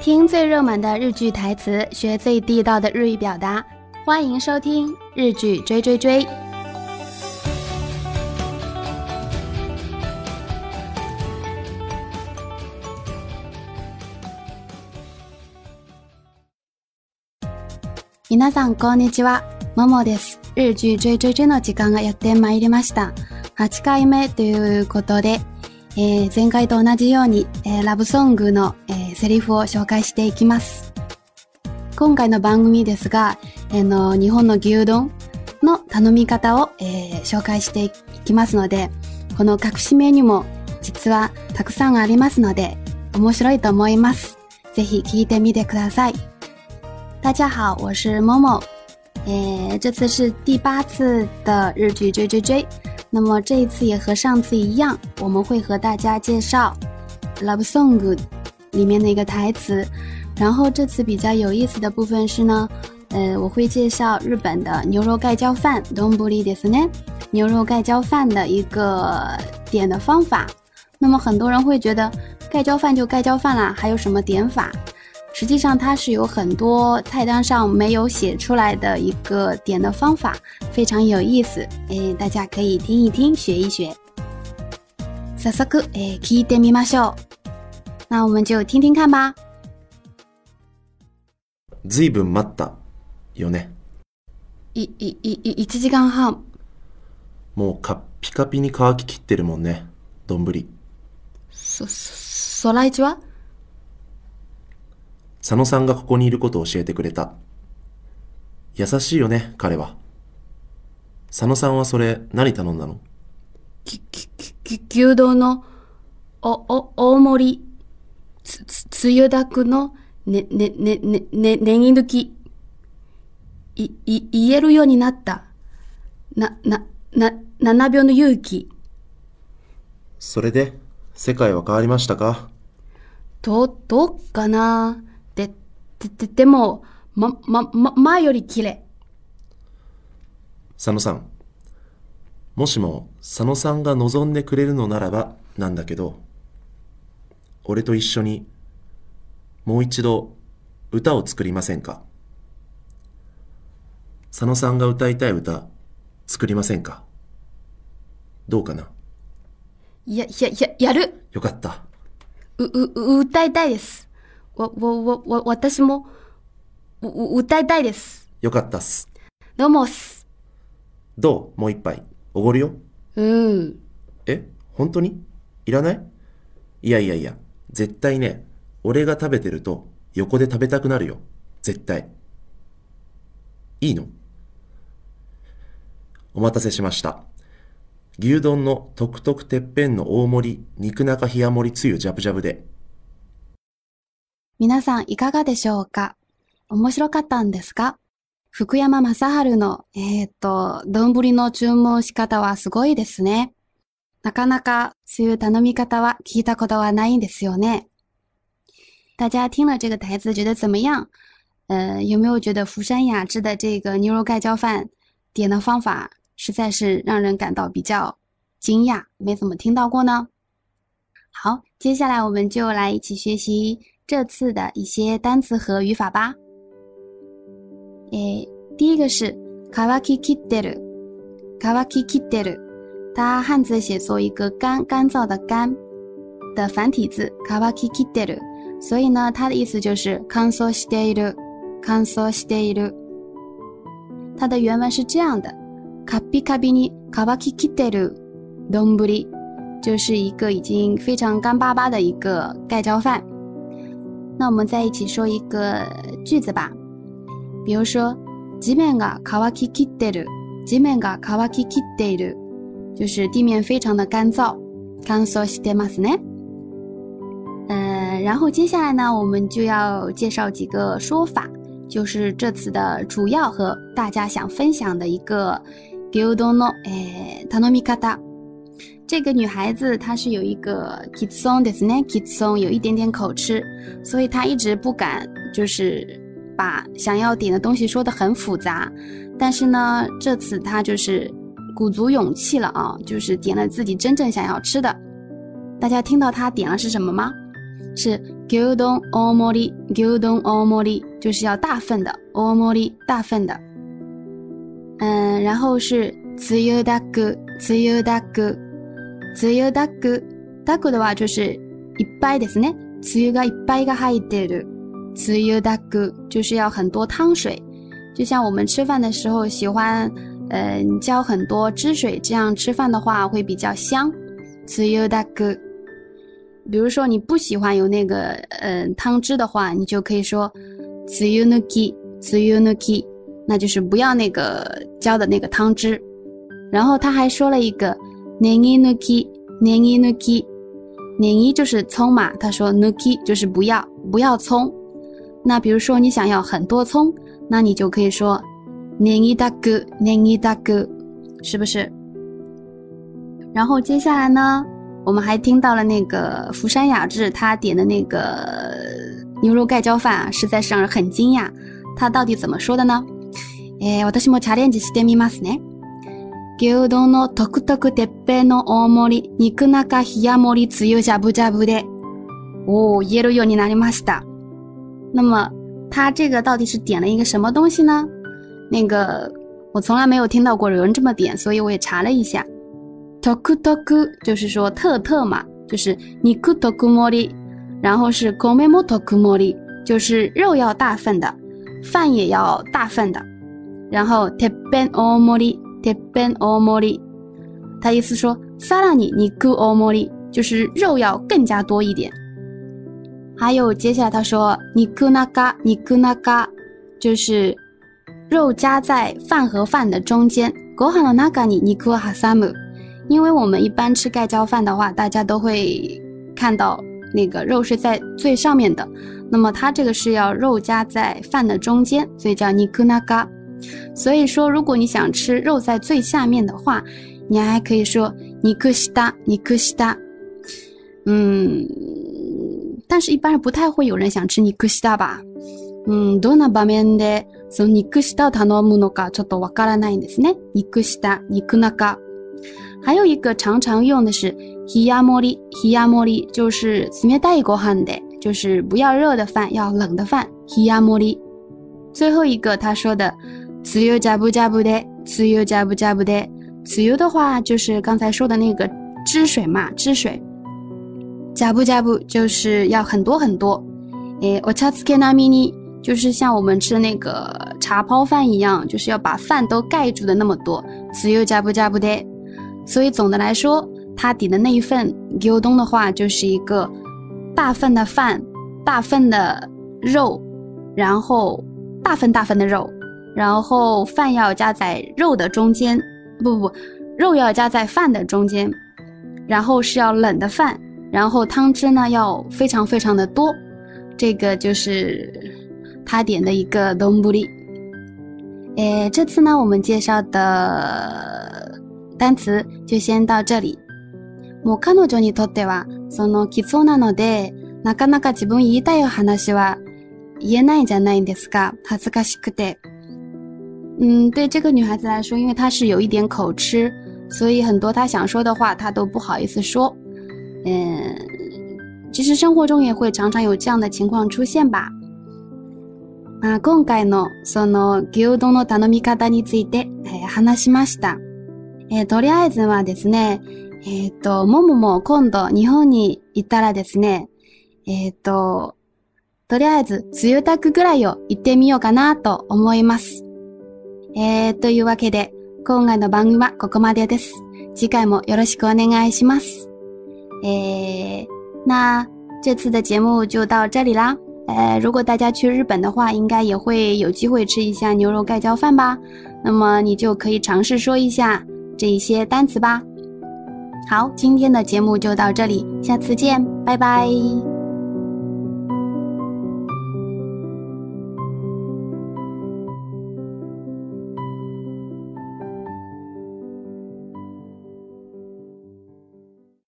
听最热门的日剧台词，学最地道的日语表达，欢迎收听日剧追追追。皆さんこんにちは、ももです。日剧追追追の時間がやってまいりました。8回目ということで。えー、前回と同じように、えー、ラブソングの、えー、セリフを紹介していきます。今回の番組ですが、えの日本の牛丼の頼み方を、え紹介していきますので、この隠しメニューも実はたくさんありますので、面白いと思います。ぜひ聞いてみてください。大家好，我是 Momo。诶，这次是第八次的日剧追追追。那么这一次也和上次一样，我们会和大家介绍《Love Song》里面的一个台词。然后这次比较有意思的部分是呢，呃，我会介绍日本的牛肉盖浇饭 （donburi） 的呢，牛肉盖浇饭的一个点的方法。那么很多人会觉得，盖浇饭就盖浇饭啦，还有什么点法？实际上，它是有很多菜单上没有写出来的一个点的方法，非常有意思。哎，大家可以听一听，学一学。那我们就听听看吧。随分待ったよね。一、一、一、一，一小时半。もうカピカピに皮切りってるもんね。どんぶり。そ、そ、そ佐野さんがここにいることを教えてくれた。優しいよね、彼は。佐野さんはそれ、何頼んだのき、き、き、牛丼の、お、お、大盛り、つ、つ、つゆだくの、ね、ね、ね、ね、ね、ねぎ抜き。い、い、言えるようになった。な、な、な、七秒の勇気。それで、世界は変わりましたかと、どっかなで、で、でも、ま、ま、ま、前より綺麗。佐野さん。もしも佐野さんが望んでくれるのならばなんだけど、俺と一緒にもう一度歌を作りませんか佐野さんが歌いたい歌作りませんかどうかなや、や、や、やるよかった。う、う、歌いたいです。わ、わ、わ、わ、私も、う、歌いたいです。よかったっす。どうもっす。どうもう一杯。おごるよ。うん。え本当にいらないいやいやいや、絶対ね、俺が食べてると横で食べたくなるよ。絶対。いいのお待たせしました。牛丼の特特てっぺんの大盛り、肉中冷や盛りつゆジャブジャブで、皆さんいかがでしょうか面白かったんですか福山雅治の、えっ、ー、と、丼の注文仕方はすごいですね。なかなかそういう頼み方は聞いたことはないんですよね。大家听了这个台词觉得怎么样？呃，有没有觉得福山雅治的这个牛肉盖浇饭点的方法实在是让人感到比较惊讶，没怎么听到过呢？好，接下来我们就来一起学习这次的一些单词和语法吧。诶，第一个是“卡瓦基基德尔”，“卡瓦基基 e r 它汉字写作一个“干”干燥的“干”的繁体字“卡瓦基基 e r 所以呢，它的意思就是“干缩西德尔”，“干している”。它的原文是这样的：“卡皮卡皮尼卡瓦基基德尔东 r 里”，就是一个已经非常干巴巴的一个盖浇饭。那我们再一起说一个句子吧，比如说“地面が乾ききている”，“地面が乾ききている”，就是地面非常的干燥。干燥してますね。呃，然后接下来呢，我们就要介绍几个说法，就是这次的主要和大家想分享的一个“の”み这个女孩子她是有一个 kitson 的 snake kitson，有一点点口吃，所以她一直不敢就是把想要点的东西说的很复杂。但是呢，这次她就是鼓足勇气了啊，就是点了自己真正想要吃的。大家听到她点了是什么吗？是 gudong omori gudong omori，就是要大份的 omori 大份的。嗯，然后是 zuyudago z u y u d a 自由大骨，大骨的话就是一倍的是呢。自由个一倍个还一点的。自由大骨就是要很多汤水，就像我们吃饭的时候喜欢嗯浇很多汁水，这样吃饭的话会比较香。自由大骨，比如说你不喜欢有那个嗯汤汁的话，你就可以说自由 noke，自由 n o 那就是不要那个浇的那个汤汁。然后他还说了一个。nei ni nu ki nei ni nu ki nei ni 就是葱嘛，他说 nu ki 就是不要不要葱。那比如说你想要很多葱，那你就可以说 nei ni da ge nei ni da ge，是不是？然后接下来呢，我们还听到了那个福山雅治他点的那个牛肉盖浇饭，实在是让人很惊讶。他到底怎么说的呢？诶，私もチャレンジしてみますね。牛丼のトクトクてっぺんの大盛り、肉中冷や盛りつゆじゃぶじゃぶで。おー、言えるようになりました。那么、他这个到底是点了一个什么东西呢？那个、我从来没有听到过有人这么点，所以我也查了一下。トクトク就是说特特嘛，就是肉特盛り，然后是米も特盛り，就是肉要大份的，饭也要大份的。然后てっぺん大盛り得本奥莫利，他意思说撒拉你，你库奥莫利就是肉要更加多一点。还有接下来他说，你库那嘎，你库那嘎，就是肉夹在饭和饭的中间。格哈罗那嘎尼，你库哈萨姆，因为我们一般吃盖浇饭的话，大家都会看到那个肉是在最上面的。那么它这个是要肉夹在饭的中间，所以叫你库那嘎。所以说，如果你想吃肉在最下面的话，你还可以说尼克西达尼克西达，嗯，但是一般不太会有人想吃尼克西达吧？嗯，多纳巴面的，从尼克西达塔诺木诺卡吃到瓦卡拉奈的呢？尼克西达尼克那卡。还有一个常常用的是ヒヤモリ，ヒヤモリ就是冷たいご飯的，就是不要热的饭，要冷的饭。ヒヤモリ。最后一个他说的。自由加不加不得，自由加不加不得。自由的话，就是刚才说的那个汁水嘛，汁水。加不加不就是要很多很多。诶，我查斯克纳米尼，就是像我们吃的那个茶泡饭一样，就是要把饭都盖住的那么多。自由加不加不得。所以总的来说，它底的那一份牛东的话，就是一个大份的饭，大份的肉，然后大份大份的肉。然后饭要夹在肉的中间，不不，肉要夹在饭的中间。然后是要冷的饭，然后汤汁呢要非常非常的多。这个就是他点的一个东 o n 诶，这次呢，我们介绍的单词就先到这里。嗯，对这个女孩子来说，因为她是有一点口吃，所以很多她想说的话，她都不好意思说。嗯，其实生活中也会常常有这样的情况出现吧。まあ、今回のその牛丼の頼み方について、えー、話しました。えー、とりあえずはですね、えっ、ー、と、ももも今度日本に行ったらですね、えっ、と、とりあえず、梅雨たくぐらいを行ってみようかなと思います。えーというわけで今回の番組はここまでです。次回もよろしくお願いします。那这次的节目就到这里啦。呃，如果大家去日本的话，应该也会有机会吃一下牛肉盖浇饭吧。那么你就可以尝试说一下这些单词吧。好，今天的节目就到这里，下次见，拜拜。